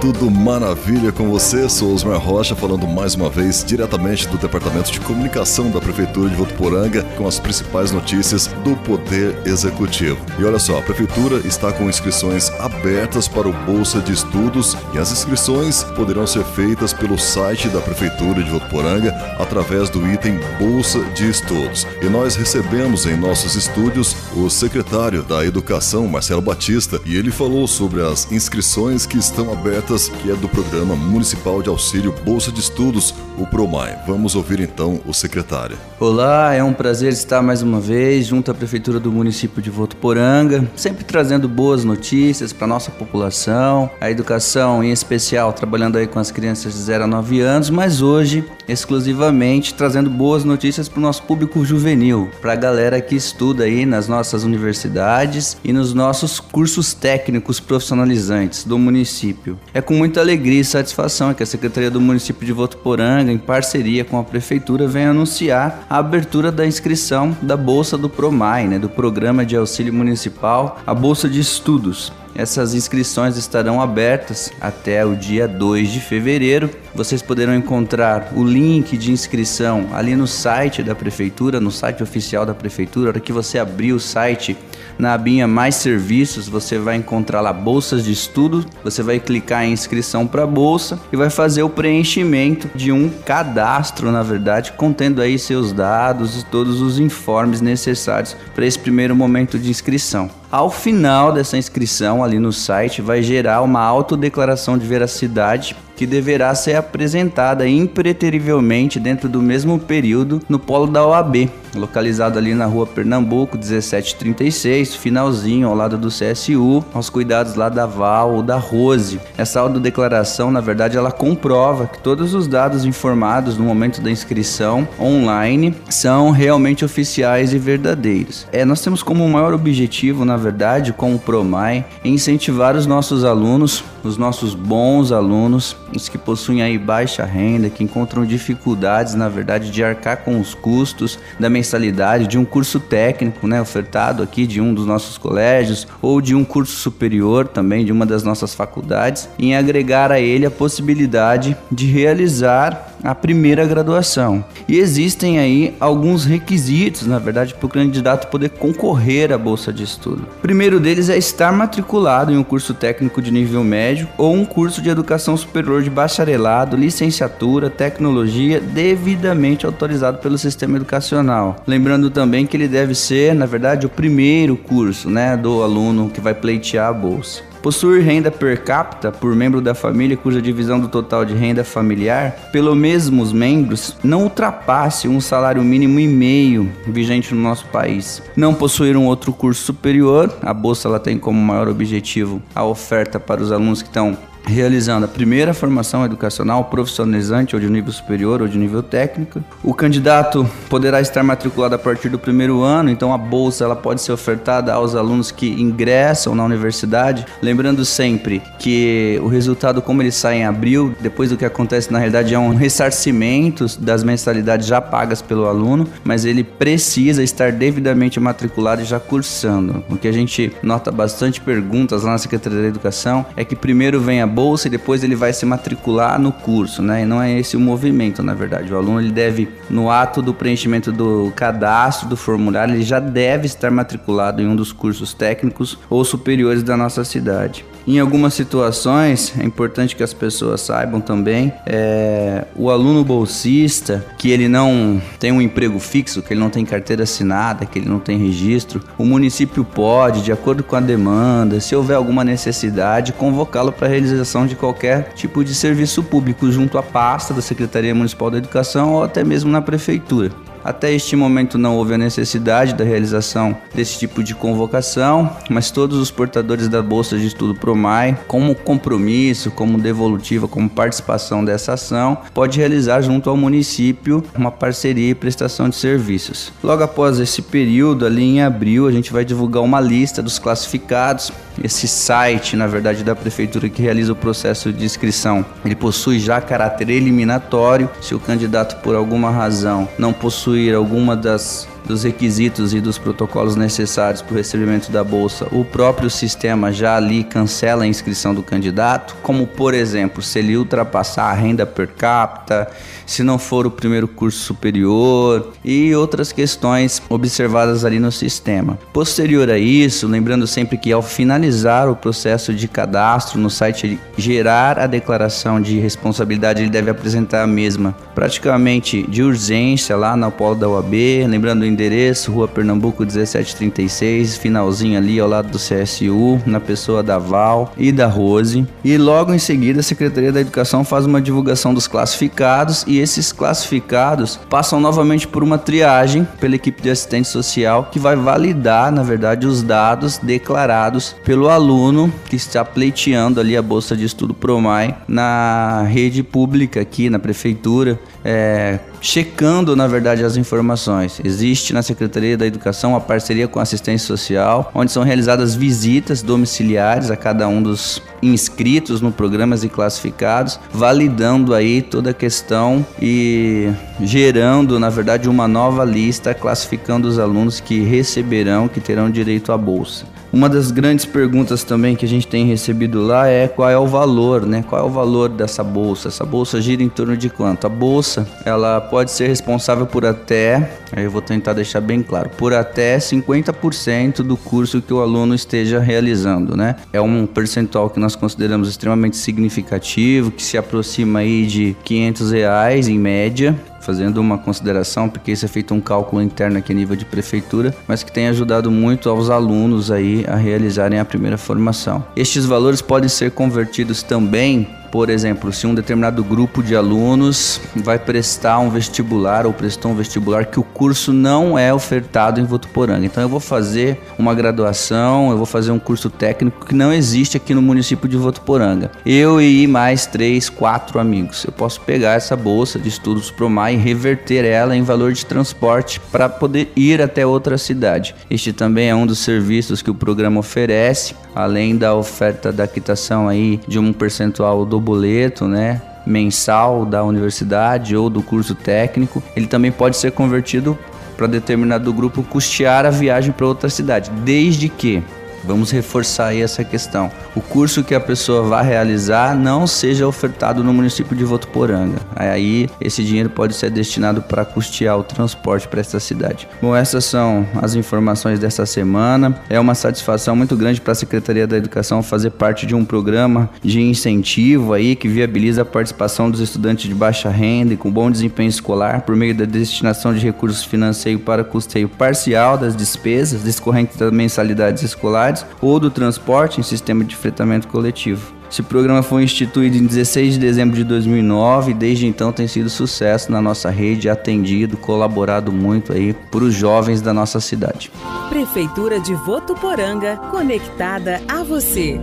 tudo maravilha com você? Sou Osmar Rocha falando mais uma vez diretamente do Departamento de Comunicação da Prefeitura de Votuporanga com as principais notícias do Poder Executivo. E olha só, a Prefeitura está com inscrições abertas para o Bolsa de Estudos e as inscrições poderão ser feitas pelo site da Prefeitura de Votuporanga através do item Bolsa de Estudos. E nós recebemos em nossos estúdios o secretário da Educação, Marcelo Batista, e ele falou sobre as inscrições que estão abertas que é do Programa Municipal de Auxílio Bolsa de Estudos, o PROMAI. Vamos ouvir então o secretário. Olá, é um prazer estar mais uma vez junto à Prefeitura do município de Votuporanga, sempre trazendo boas notícias para nossa população, a educação em especial, trabalhando aí com as crianças de 0 a 9 anos, mas hoje exclusivamente trazendo boas notícias para o nosso público juvenil, para a galera que estuda aí nas nossas universidades e nos nossos cursos técnicos profissionalizantes do município. É com muita alegria e satisfação que a Secretaria do Município de Votuporanga, em parceria com a Prefeitura, vem anunciar a abertura da inscrição da Bolsa do PROMAI, né, do Programa de Auxílio Municipal, a Bolsa de Estudos. Essas inscrições estarão abertas até o dia 2 de fevereiro. Vocês poderão encontrar o link de inscrição ali no site da prefeitura, no site oficial da prefeitura. Na hora que você abrir o site, na abinha Mais Serviços, você vai encontrar lá bolsas de estudo. Você vai clicar em inscrição para bolsa e vai fazer o preenchimento de um cadastro, na verdade, contendo aí seus dados e todos os informes necessários para esse primeiro momento de inscrição. Ao final dessa inscrição ali no site vai gerar uma autodeclaração de veracidade que deverá ser apresentada impreterivelmente dentro do mesmo período no polo da OAB, localizado ali na rua Pernambuco 1736, finalzinho ao lado do CSU, aos cuidados lá da Val ou da Rose. Essa autodeclaração, na verdade, ela comprova que todos os dados informados no momento da inscrição online são realmente oficiais e verdadeiros. É, nós temos como maior objetivo, na verdade, com o Promai, incentivar os nossos alunos, os nossos bons alunos, os que possuem aí baixa renda, que encontram dificuldades, na verdade, de arcar com os custos da mensalidade de um curso técnico, né, ofertado aqui de um dos nossos colégios ou de um curso superior também de uma das nossas faculdades, em agregar a ele a possibilidade de realizar a primeira graduação. E existem aí alguns requisitos, na verdade, para o candidato poder concorrer à bolsa de estudo. O primeiro deles é estar matriculado em um curso técnico de nível médio ou um curso de educação superior de bacharelado, licenciatura, tecnologia, devidamente autorizado pelo sistema educacional. Lembrando também que ele deve ser, na verdade, o primeiro curso, né, do aluno que vai pleitear a bolsa. Possuir renda per capita por membro da família cuja divisão do total de renda familiar pelo mesmos membros não ultrapasse um salário mínimo e meio vigente no nosso país. Não possuir um outro curso superior, a bolsa ela tem como maior objetivo a oferta para os alunos que estão realizando a primeira formação educacional profissionalizante ou de nível superior ou de nível técnico. O candidato poderá estar matriculado a partir do primeiro ano, então a bolsa ela pode ser ofertada aos alunos que ingressam na universidade, lembrando sempre que o resultado como ele sai em abril, depois do que acontece na realidade é um ressarcimento das mensalidades já pagas pelo aluno, mas ele precisa estar devidamente matriculado e já cursando. O que a gente nota bastante perguntas lá na Secretaria da Educação é que primeiro vem a bolsa e depois ele vai se matricular no curso, né? E não é esse o movimento, na verdade. O aluno ele deve, no ato do preenchimento do cadastro do formulário, ele já deve estar matriculado em um dos cursos técnicos ou superiores da nossa cidade. Em algumas situações, é importante que as pessoas saibam também, é, o aluno bolsista, que ele não tem um emprego fixo, que ele não tem carteira assinada, que ele não tem registro, o município pode, de acordo com a demanda, se houver alguma necessidade, convocá-lo para realização de qualquer tipo de serviço público junto à pasta da Secretaria Municipal da Educação ou até mesmo na prefeitura. Até este momento não houve a necessidade da realização desse tipo de convocação, mas todos os portadores da Bolsa de Estudo Promai, como compromisso, como devolutiva, como participação dessa ação, pode realizar junto ao município uma parceria e prestação de serviços. Logo após esse período, ali em abril, a gente vai divulgar uma lista dos classificados. Esse site, na verdade, da prefeitura que realiza o processo de inscrição, ele possui já caráter eliminatório. Se o candidato por alguma razão não possui possuir alguma das dos requisitos e dos protocolos necessários para o recebimento da bolsa, o próprio sistema já ali cancela a inscrição do candidato, como por exemplo, se ele ultrapassar a renda per capita, se não for o primeiro curso superior e outras questões observadas ali no sistema. Posterior a isso, lembrando sempre que ao finalizar o processo de cadastro no site gerar a declaração de responsabilidade, ele deve apresentar a mesma praticamente de urgência lá na polo da UAB, lembrando endereço, Rua Pernambuco 1736, finalzinho ali ao lado do CSU, na pessoa da Val e da Rose. E logo em seguida a Secretaria da Educação faz uma divulgação dos classificados e esses classificados passam novamente por uma triagem pela equipe de assistente social que vai validar, na verdade, os dados declarados pelo aluno que está pleiteando ali a bolsa de estudo Promai na rede pública aqui na prefeitura é, checando, na verdade, as informações. Existe na Secretaria da Educação uma parceria com a assistência social, onde são realizadas visitas domiciliares a cada um dos inscritos no programas e classificados, validando aí toda a questão e gerando, na verdade, uma nova lista classificando os alunos que receberão, que terão direito à bolsa. Uma das grandes perguntas também que a gente tem recebido lá é qual é o valor, né? Qual é o valor dessa bolsa? Essa bolsa gira em torno de quanto? A bolsa, ela pode ser responsável por até, aí eu vou tentar deixar bem claro, por até 50% do curso que o aluno esteja realizando, né? É um percentual que nós consideramos extremamente significativo, que se aproxima aí de 500 reais em média, fazendo uma consideração, porque isso é feito um cálculo interno aqui a nível de prefeitura, mas que tem ajudado muito aos alunos aí a realizarem a primeira formação. Estes valores podem ser convertidos também por exemplo, se um determinado grupo de alunos vai prestar um vestibular ou prestou um vestibular que o curso não é ofertado em Votuporanga. Então eu vou fazer uma graduação, eu vou fazer um curso técnico que não existe aqui no município de Votuporanga. Eu e mais três, quatro amigos. Eu posso pegar essa bolsa de estudos Promar e reverter ela em valor de transporte para poder ir até outra cidade. Este também é um dos serviços que o programa oferece, além da oferta da quitação aí de um percentual do boleto, né? mensal da universidade ou do curso técnico, ele também pode ser convertido para determinado grupo custear a viagem para outra cidade, desde que Vamos reforçar aí essa questão. O curso que a pessoa vai realizar não seja ofertado no município de Votuporanga. Aí esse dinheiro pode ser destinado para custear o transporte para essa cidade. Bom, essas são as informações dessa semana. É uma satisfação muito grande para a Secretaria da Educação fazer parte de um programa de incentivo aí que viabiliza a participação dos estudantes de baixa renda e com bom desempenho escolar por meio da destinação de recursos financeiros para custeio parcial das despesas decorrentes das mensalidades escolares ou do transporte em sistema de fretamento coletivo. Esse programa foi instituído em 16 de dezembro de 2009 e desde então tem sido sucesso na nossa rede, atendido, colaborado muito aí para os jovens da nossa cidade. Prefeitura de Votuporanga, conectada a você.